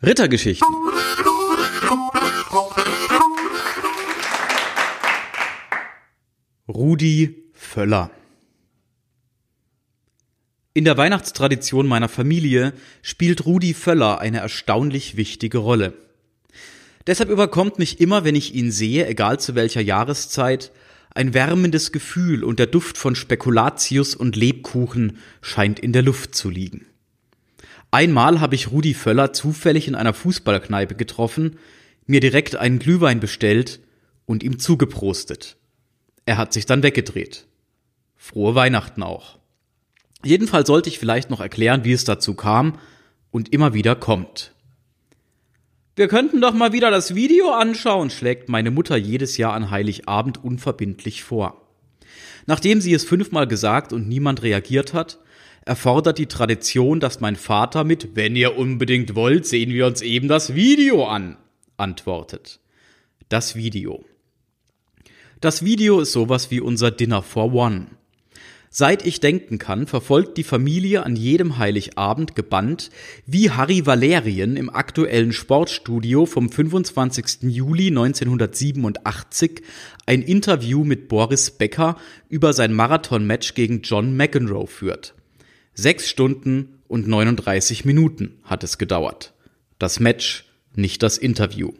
Rittergeschichten. Rudi Völler. In der Weihnachtstradition meiner Familie spielt Rudi Völler eine erstaunlich wichtige Rolle. Deshalb überkommt mich immer, wenn ich ihn sehe, egal zu welcher Jahreszeit, ein wärmendes Gefühl und der Duft von Spekulatius und Lebkuchen scheint in der Luft zu liegen. Einmal habe ich Rudi Völler zufällig in einer Fußballkneipe getroffen, mir direkt einen Glühwein bestellt und ihm zugeprostet. Er hat sich dann weggedreht. Frohe Weihnachten auch. Jedenfalls sollte ich vielleicht noch erklären, wie es dazu kam und immer wieder kommt. Wir könnten doch mal wieder das Video anschauen, schlägt meine Mutter jedes Jahr an Heiligabend unverbindlich vor. Nachdem sie es fünfmal gesagt und niemand reagiert hat, erfordert die Tradition, dass mein Vater mit Wenn ihr unbedingt wollt, sehen wir uns eben das Video an, antwortet. Das Video. Das Video ist sowas wie unser Dinner for One. Seit ich denken kann, verfolgt die Familie an jedem Heiligabend gebannt, wie Harry Valerien im aktuellen Sportstudio vom 25. Juli 1987 ein Interview mit Boris Becker über sein Marathonmatch gegen John McEnroe führt. Sechs Stunden und 39 Minuten hat es gedauert. Das Match, nicht das Interview.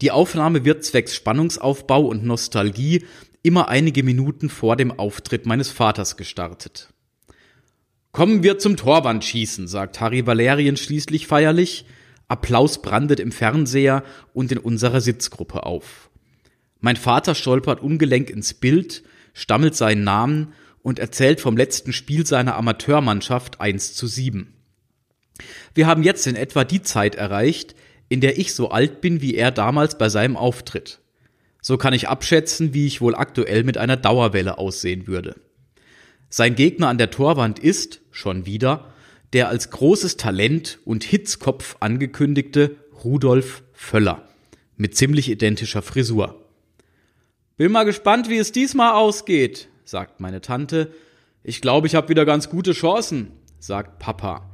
Die Aufnahme wird zwecks Spannungsaufbau und Nostalgie immer einige Minuten vor dem Auftritt meines Vaters gestartet. Kommen wir zum Torwandschießen, sagt Harry Valerien schließlich feierlich. Applaus brandet im Fernseher und in unserer Sitzgruppe auf. Mein Vater stolpert ungelenk ins Bild, stammelt seinen Namen und erzählt vom letzten Spiel seiner Amateurmannschaft 1 zu 7. Wir haben jetzt in etwa die Zeit erreicht, in der ich so alt bin wie er damals bei seinem Auftritt. So kann ich abschätzen, wie ich wohl aktuell mit einer Dauerwelle aussehen würde. Sein Gegner an der Torwand ist, schon wieder, der als großes Talent und Hitzkopf angekündigte Rudolf Völler mit ziemlich identischer Frisur. Bin mal gespannt, wie es diesmal ausgeht, sagt meine Tante. Ich glaube, ich habe wieder ganz gute Chancen, sagt Papa.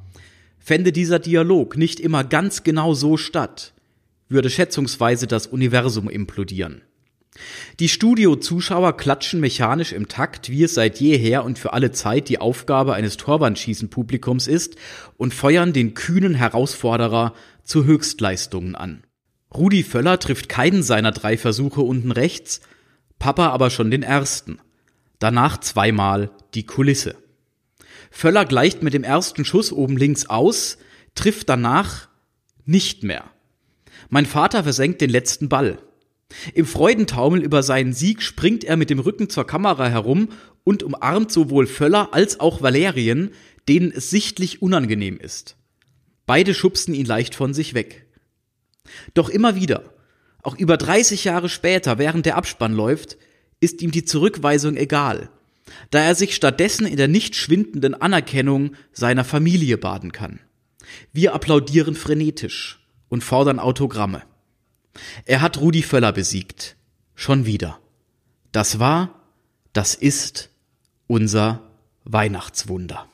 Fände dieser Dialog nicht immer ganz genau so statt, würde schätzungsweise das Universum implodieren. Die Studiozuschauer klatschen mechanisch im Takt, wie es seit jeher und für alle Zeit die Aufgabe eines Torwandschießen-Publikums ist, und feuern den kühnen Herausforderer zu Höchstleistungen an. Rudi Völler trifft keinen seiner drei Versuche unten rechts, Papa aber schon den ersten danach zweimal die Kulisse. Völler gleicht mit dem ersten Schuss oben links aus, trifft danach nicht mehr. Mein Vater versenkt den letzten Ball. Im Freudentaumel über seinen Sieg springt er mit dem Rücken zur Kamera herum und umarmt sowohl Völler als auch Valerien, denen es sichtlich unangenehm ist. Beide schubsen ihn leicht von sich weg. Doch immer wieder, auch über 30 Jahre später, während der Abspann läuft, ist ihm die Zurückweisung egal, da er sich stattdessen in der nicht schwindenden Anerkennung seiner Familie baden kann. Wir applaudieren frenetisch und fordern Autogramme. Er hat Rudi Völler besiegt. Schon wieder. Das war, das ist unser Weihnachtswunder.